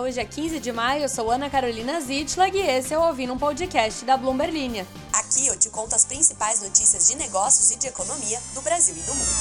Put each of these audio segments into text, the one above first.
Hoje é 15 de maio, eu sou Ana Carolina Zitlag e esse é o Ouvindo um Podcast da Bloomberg Linha. Aqui eu te conto as principais notícias de negócios e de economia do Brasil e do mundo.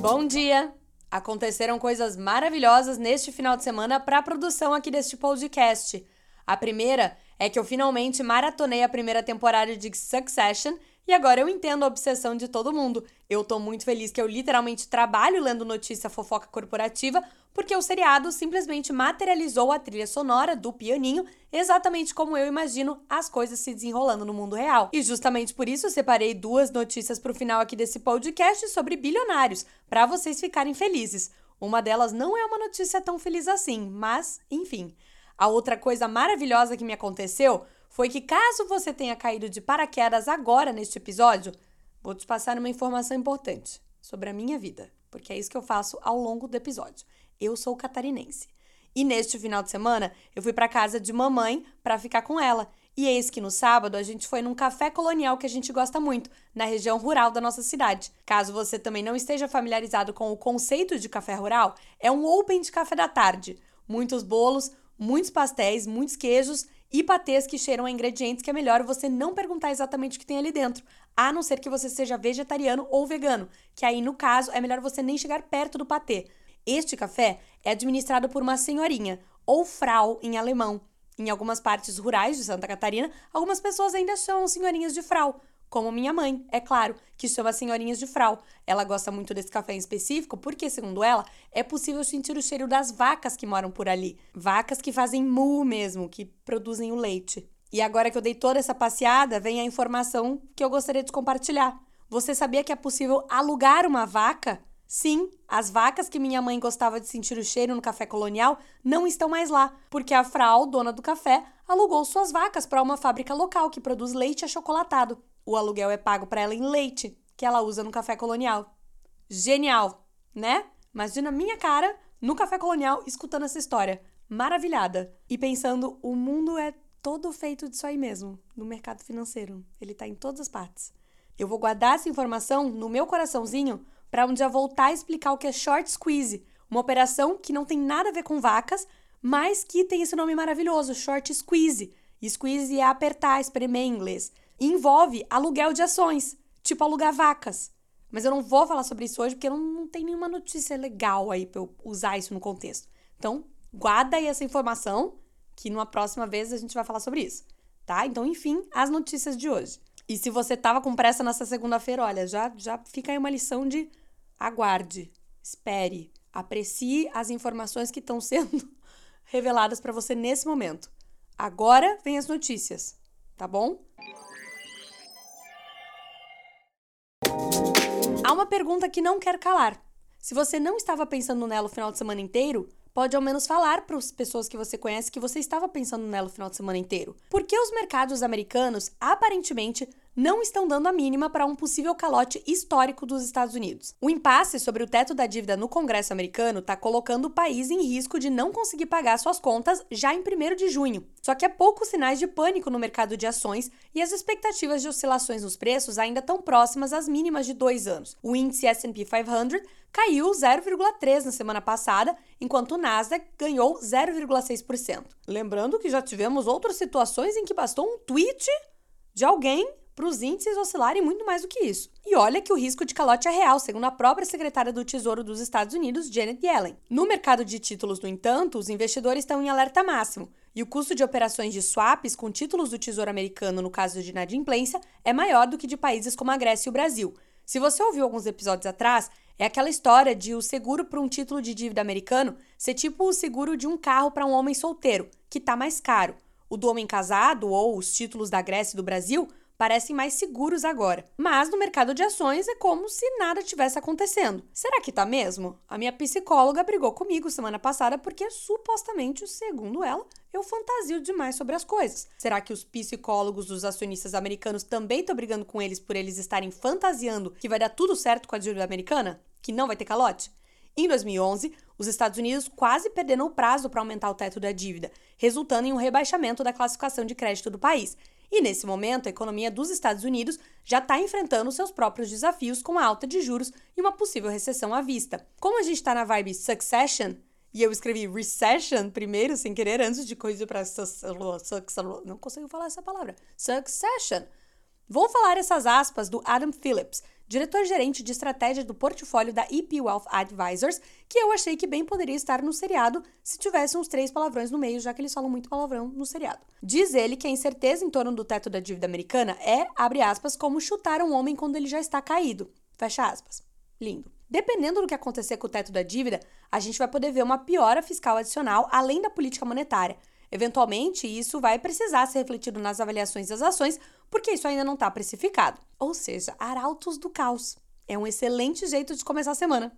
Bom dia! Aconteceram coisas maravilhosas neste final de semana para a produção aqui deste podcast. A primeira é que eu finalmente maratonei a primeira temporada de Succession e agora eu entendo a obsessão de todo mundo. Eu tô muito feliz que eu literalmente trabalho lendo notícia fofoca corporativa, porque o seriado simplesmente materializou a trilha sonora do pianinho, exatamente como eu imagino as coisas se desenrolando no mundo real. E justamente por isso separei duas notícias pro final aqui desse podcast sobre bilionários, para vocês ficarem felizes. Uma delas não é uma notícia tão feliz assim, mas, enfim. A outra coisa maravilhosa que me aconteceu foi que, caso você tenha caído de paraquedas agora neste episódio, vou te passar uma informação importante sobre a minha vida, porque é isso que eu faço ao longo do episódio. Eu sou catarinense. E neste final de semana, eu fui para casa de mamãe para ficar com ela. E eis que no sábado a gente foi num café colonial que a gente gosta muito, na região rural da nossa cidade. Caso você também não esteja familiarizado com o conceito de café rural, é um open de café da tarde. Muitos bolos, muitos pastéis, muitos queijos e patês que cheiram a ingredientes que é melhor você não perguntar exatamente o que tem ali dentro, a não ser que você seja vegetariano ou vegano, que aí no caso é melhor você nem chegar perto do patê. Este café é administrado por uma senhorinha, ou frau em alemão. Em algumas partes rurais de Santa Catarina, algumas pessoas ainda chamam senhorinhas de frau, como minha mãe, é claro, que chama senhorinhas de frau. Ela gosta muito desse café em específico porque, segundo ela, é possível sentir o cheiro das vacas que moram por ali. Vacas que fazem mu mesmo, que produzem o leite. E agora que eu dei toda essa passeada, vem a informação que eu gostaria de compartilhar. Você sabia que é possível alugar uma vaca? Sim, as vacas que minha mãe gostava de sentir o cheiro no café colonial não estão mais lá, porque a Frau, dona do café, alugou suas vacas para uma fábrica local que produz leite achocolatado. O aluguel é pago para ela em leite, que ela usa no café colonial. Genial, né? Imagina minha cara no café colonial escutando essa história, maravilhada e pensando, o mundo é todo feito disso aí mesmo, no mercado financeiro. Ele tá em todas as partes. Eu vou guardar essa informação no meu coraçãozinho para um dia voltar a explicar o que é short squeeze, uma operação que não tem nada a ver com vacas, mas que tem esse nome maravilhoso, short squeeze. squeeze é apertar, espremer em inglês envolve aluguel de ações, tipo alugar vacas. Mas eu não vou falar sobre isso hoje porque não, não tem nenhuma notícia legal aí para eu usar isso no contexto. Então, guarda aí essa informação que numa próxima vez a gente vai falar sobre isso, tá? Então, enfim, as notícias de hoje. E se você tava com pressa nessa segunda-feira, olha, já já fica aí uma lição de aguarde, espere, aprecie as informações que estão sendo reveladas para você nesse momento. Agora vem as notícias, tá bom? Há uma pergunta que não quer calar. Se você não estava pensando nela o final de semana inteiro, pode ao menos falar para as pessoas que você conhece que você estava pensando nela o final de semana inteiro. Por que os mercados americanos aparentemente não estão dando a mínima para um possível calote histórico dos Estados Unidos. O impasse sobre o teto da dívida no Congresso americano está colocando o país em risco de não conseguir pagar suas contas já em 1 de junho. Só que há poucos sinais de pânico no mercado de ações e as expectativas de oscilações nos preços ainda estão próximas às mínimas de dois anos. O índice S&P 500 caiu 0,3 na semana passada, enquanto o Nasdaq ganhou 0,6%. Lembrando que já tivemos outras situações em que bastou um tweet de alguém para os índices oscilarem muito mais do que isso. E olha que o risco de calote é real, segundo a própria secretária do Tesouro dos Estados Unidos, Janet Yellen. No mercado de títulos, no entanto, os investidores estão em alerta máximo, e o custo de operações de swaps com títulos do Tesouro americano no caso de inadimplência é maior do que de países como a Grécia e o Brasil. Se você ouviu alguns episódios atrás, é aquela história de o seguro para um título de dívida americano ser tipo o seguro de um carro para um homem solteiro, que está mais caro. O do homem casado ou os títulos da Grécia e do Brasil parecem mais seguros agora. Mas no mercado de ações é como se nada tivesse acontecendo. Será que tá mesmo? A minha psicóloga brigou comigo semana passada porque supostamente, segundo ela, eu fantasio demais sobre as coisas. Será que os psicólogos dos acionistas americanos também estão brigando com eles por eles estarem fantasiando que vai dar tudo certo com a dívida americana? Que não vai ter calote? Em 2011, os Estados Unidos quase perderam o prazo para aumentar o teto da dívida, resultando em um rebaixamento da classificação de crédito do país. E nesse momento, a economia dos Estados Unidos já está enfrentando seus próprios desafios com a alta de juros e uma possível recessão à vista. Como a gente está na vibe Succession, e eu escrevi recession primeiro, sem querer, antes de coisa para não consigo falar essa palavra. Succession. Vou falar essas aspas do Adam Phillips, diretor-gerente de estratégia do portfólio da EP Wealth Advisors, que eu achei que bem poderia estar no seriado se tivesse uns três palavrões no meio, já que eles falam muito palavrão no seriado. Diz ele que a incerteza em torno do teto da dívida americana é, abre aspas, como chutar um homem quando ele já está caído. Fecha aspas. Lindo. Dependendo do que acontecer com o teto da dívida, a gente vai poder ver uma piora fiscal adicional além da política monetária. Eventualmente, isso vai precisar ser refletido nas avaliações das ações, porque isso ainda não está precificado. Ou seja, arautos do caos. É um excelente jeito de começar a semana.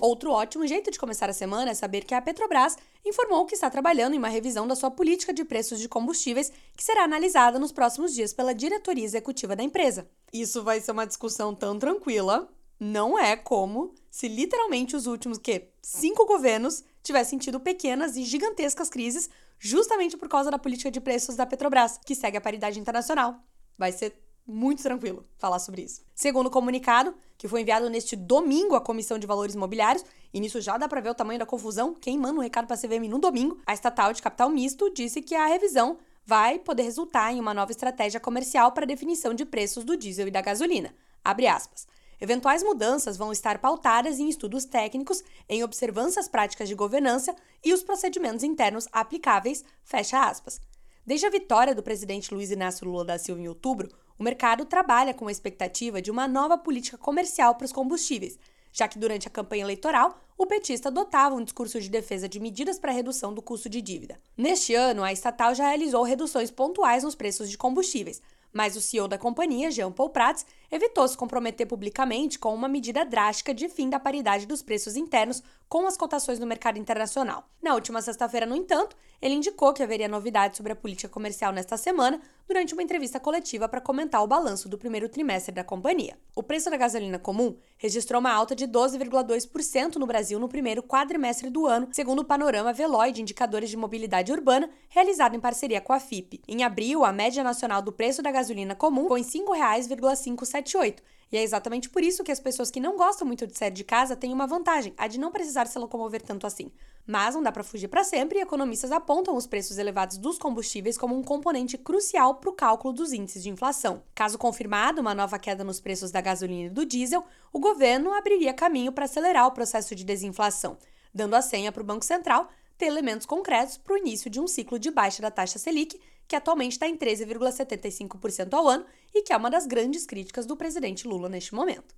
Outro ótimo jeito de começar a semana é saber que a Petrobras informou que está trabalhando em uma revisão da sua política de preços de combustíveis, que será analisada nos próximos dias pela diretoria executiva da empresa. Isso vai ser uma discussão tão tranquila, não é como se literalmente os últimos que cinco governos tivessem tido pequenas e gigantescas crises justamente por causa da política de preços da Petrobras, que segue a paridade internacional. Vai ser muito tranquilo falar sobre isso. Segundo o comunicado, que foi enviado neste domingo à Comissão de Valores Imobiliários, e nisso já dá para ver o tamanho da confusão, quem manda um recado para a CVM no domingo, a estatal de capital misto disse que a revisão vai poder resultar em uma nova estratégia comercial para definição de preços do diesel e da gasolina. Abre aspas. Eventuais mudanças vão estar pautadas em estudos técnicos, em observâncias práticas de governança e os procedimentos internos aplicáveis, fecha aspas. Desde a vitória do presidente Luiz Inácio Lula da Silva em outubro, o mercado trabalha com a expectativa de uma nova política comercial para os combustíveis, já que durante a campanha eleitoral o petista adotava um discurso de defesa de medidas para redução do custo de dívida. Neste ano, a estatal já realizou reduções pontuais nos preços de combustíveis, mas o CEO da companhia, Jean Paul Prats, evitou se comprometer publicamente com uma medida drástica de fim da paridade dos preços internos com as cotações no mercado internacional. Na última sexta-feira, no entanto, ele indicou que haveria novidades sobre a política comercial nesta semana durante uma entrevista coletiva para comentar o balanço do primeiro trimestre da companhia. O preço da gasolina comum registrou uma alta de 12,2% no Brasil no primeiro quadrimestre do ano, segundo o panorama Veloy de indicadores de mobilidade urbana realizado em parceria com a FIP. Em abril, a média nacional do preço da gasolina comum foi em R$ 5,578 e é exatamente por isso que as pessoas que não gostam muito de sair de casa têm uma vantagem, a de não precisar se locomover tanto assim. Mas não dá para fugir para sempre e economistas apontam os preços elevados dos combustíveis como um componente crucial para o cálculo dos índices de inflação. Caso confirmado uma nova queda nos preços da gasolina e do diesel, o governo abriria caminho para acelerar o processo de desinflação, dando a senha para o Banco Central ter elementos concretos para o início de um ciclo de baixa da taxa Selic que atualmente está em 13,75% ao ano e que é uma das grandes críticas do presidente Lula neste momento.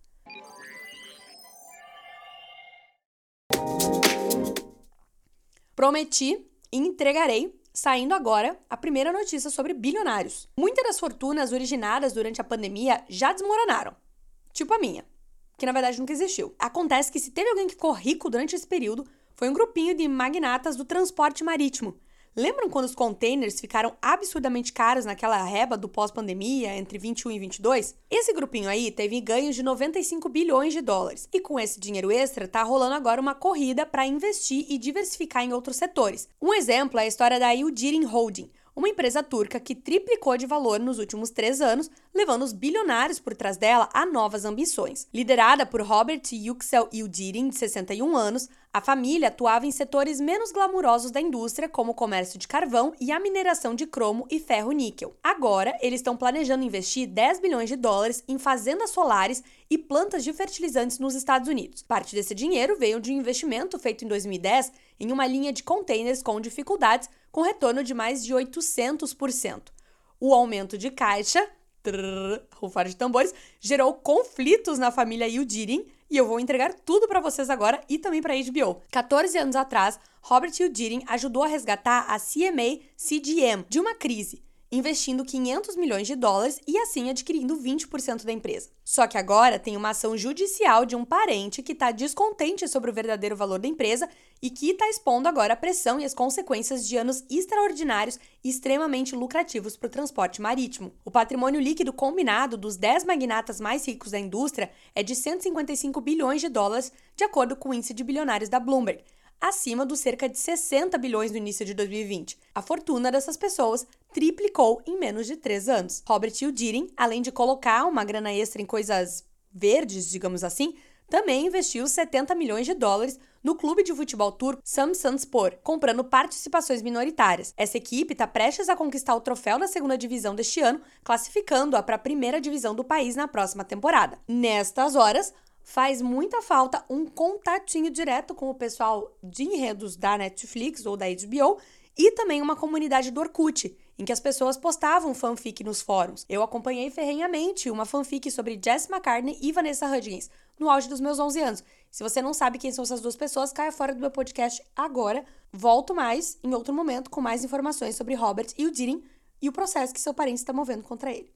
Prometi e entregarei, saindo agora, a primeira notícia sobre bilionários. Muitas das fortunas originadas durante a pandemia já desmoronaram, tipo a minha, que na verdade nunca existiu. Acontece que se teve alguém que ficou rico durante esse período, foi um grupinho de magnatas do transporte marítimo, Lembram quando os containers ficaram absurdamente caros naquela reba do pós-pandemia entre 21 e 22? Esse grupinho aí teve ganhos de 95 bilhões de dólares. E com esse dinheiro extra, tá rolando agora uma corrida para investir e diversificar em outros setores. Um exemplo é a história da Yildirim Holding, uma empresa turca que triplicou de valor nos últimos três anos, levando os bilionários por trás dela a novas ambições. Liderada por Robert Yüksel Yildirim, de 61 anos, a família atuava em setores menos glamurosos da indústria, como o comércio de carvão e a mineração de cromo e ferro-níquel. Agora, eles estão planejando investir 10 bilhões de dólares em fazendas solares e plantas de fertilizantes nos Estados Unidos. Parte desse dinheiro veio de um investimento feito em 2010 em uma linha de containers com dificuldades, com retorno de mais de 800%. O aumento de caixa, trrr, rufar de tambores, gerou conflitos na família Yudirin e eu vou entregar tudo para vocês agora e também para HBO. 14 anos atrás, Robert Yudirin ajudou a resgatar a CMA CGM de uma crise investindo 500 milhões de dólares e assim adquirindo 20% da empresa. Só que agora tem uma ação judicial de um parente que está descontente sobre o verdadeiro valor da empresa e que está expondo agora a pressão e as consequências de anos extraordinários e extremamente lucrativos para o transporte marítimo. O patrimônio líquido combinado dos 10 magnatas mais ricos da indústria é de 155 bilhões de dólares, de acordo com o índice de bilionários da Bloomberg acima dos cerca de 60 bilhões no início de 2020. A fortuna dessas pessoas triplicou em menos de três anos. Robert Yudirin, além de colocar uma grana extra em coisas verdes, digamos assim, também investiu 70 milhões de dólares no clube de futebol turco Samsunspor, comprando participações minoritárias. Essa equipe está prestes a conquistar o troféu da segunda divisão deste ano, classificando-a para a primeira divisão do país na próxima temporada. Nestas horas, faz muita falta um contatinho direto com o pessoal de enredos da Netflix ou da HBO e também uma comunidade do Orkut, em que as pessoas postavam fanfic nos fóruns. Eu acompanhei ferrenhamente uma fanfic sobre Jess McCartney e Vanessa Hudgens, no auge dos meus 11 anos. Se você não sabe quem são essas duas pessoas, caia fora do meu podcast agora. Volto mais em outro momento com mais informações sobre Robert e o Deering e o processo que seu parente está movendo contra ele.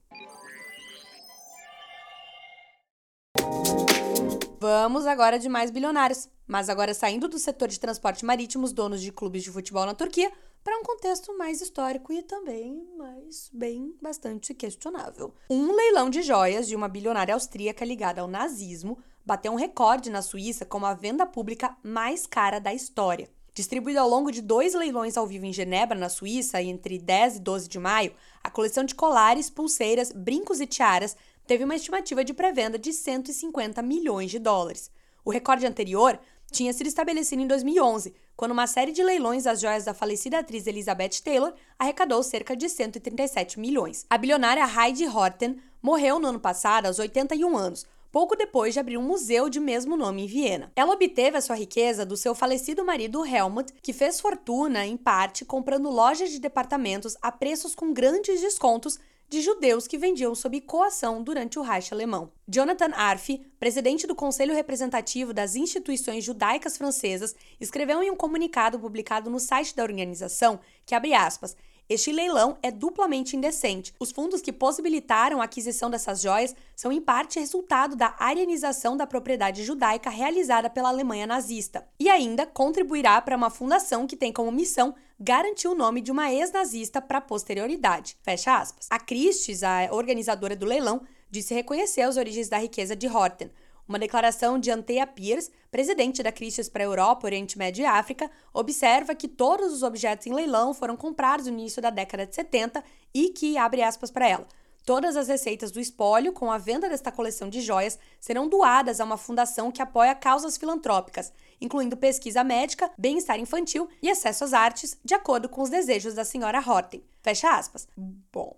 Vamos agora de mais bilionários, mas agora saindo do setor de transporte marítimo, os donos de clubes de futebol na Turquia, para um contexto mais histórico e também mais bem bastante questionável. Um leilão de joias de uma bilionária austríaca ligada ao nazismo bateu um recorde na Suíça como a venda pública mais cara da história. Distribuída ao longo de dois leilões ao vivo em Genebra, na Suíça, entre 10 e 12 de maio, a coleção de colares, pulseiras, brincos e tiaras teve uma estimativa de pré-venda de 150 milhões de dólares. O recorde anterior tinha sido estabelecido em 2011, quando uma série de leilões das joias da falecida atriz Elizabeth Taylor arrecadou cerca de 137 milhões. A bilionária Heidi Horten morreu no ano passado aos 81 anos, pouco depois de abrir um museu de mesmo nome em Viena. Ela obteve a sua riqueza do seu falecido marido Helmut, que fez fortuna, em parte, comprando lojas de departamentos a preços com grandes descontos de judeus que vendiam sob coação durante o Reich alemão. Jonathan Arf, presidente do Conselho Representativo das Instituições Judaicas Francesas, escreveu em um comunicado publicado no site da organização que, abre aspas, este leilão é duplamente indecente. Os fundos que possibilitaram a aquisição dessas joias são em parte resultado da arianização da propriedade judaica realizada pela Alemanha nazista e ainda contribuirá para uma fundação que tem como missão garantir o nome de uma ex-nazista para a posterioridade. Fecha aspas. A Christie's, a organizadora do leilão, disse reconhecer as origens da riqueza de Horten, uma declaração de Antea Pierce, presidente da Christie's para a Europa, Oriente Médio e África, observa que todos os objetos em leilão foram comprados no início da década de 70 e que, abre aspas para ela, Todas as receitas do espólio com a venda desta coleção de joias serão doadas a uma fundação que apoia causas filantrópicas, incluindo pesquisa médica, bem-estar infantil e acesso às artes, de acordo com os desejos da senhora Horten. Fecha aspas. Bom,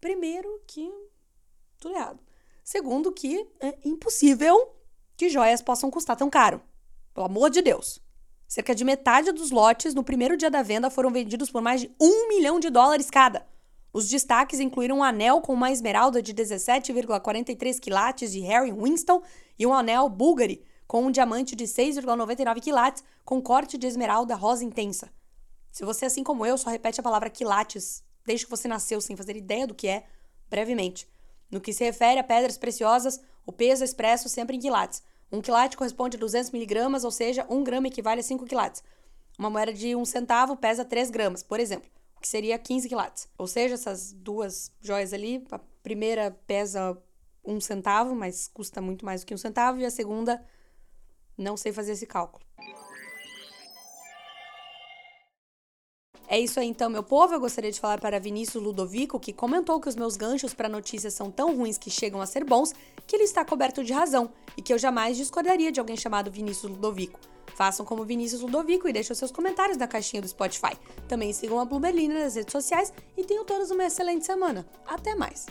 primeiro que tudo errado. Segundo, que é impossível que joias possam custar tão caro. Pelo amor de Deus. Cerca de metade dos lotes no primeiro dia da venda foram vendidos por mais de um milhão de dólares cada. Os destaques incluíram um anel com uma esmeralda de 17,43 quilates de Harry Winston e um anel Bulgari com um diamante de 6,99 quilates com corte de esmeralda rosa intensa. Se você, assim como eu, só repete a palavra quilates desde que você nasceu sem fazer ideia do que é, brevemente. No que se refere a pedras preciosas, o peso é expresso sempre em quilates. Um quilate corresponde a 200 miligramas, ou seja, um grama equivale a 5 quilates. Uma moeda de um centavo pesa 3 gramas, por exemplo, o que seria 15 quilates. Ou seja, essas duas joias ali, a primeira pesa um centavo, mas custa muito mais do que um centavo, e a segunda, não sei fazer esse cálculo. É isso aí então, meu povo. Eu gostaria de falar para Vinícius Ludovico, que comentou que os meus ganchos para notícias são tão ruins que chegam a ser bons, que ele está coberto de razão e que eu jamais discordaria de alguém chamado Vinícius Ludovico. Façam como Vinícius Ludovico e deixem seus comentários na caixinha do Spotify. Também sigam a Bloomberlina nas redes sociais e tenham todos uma excelente semana. Até mais!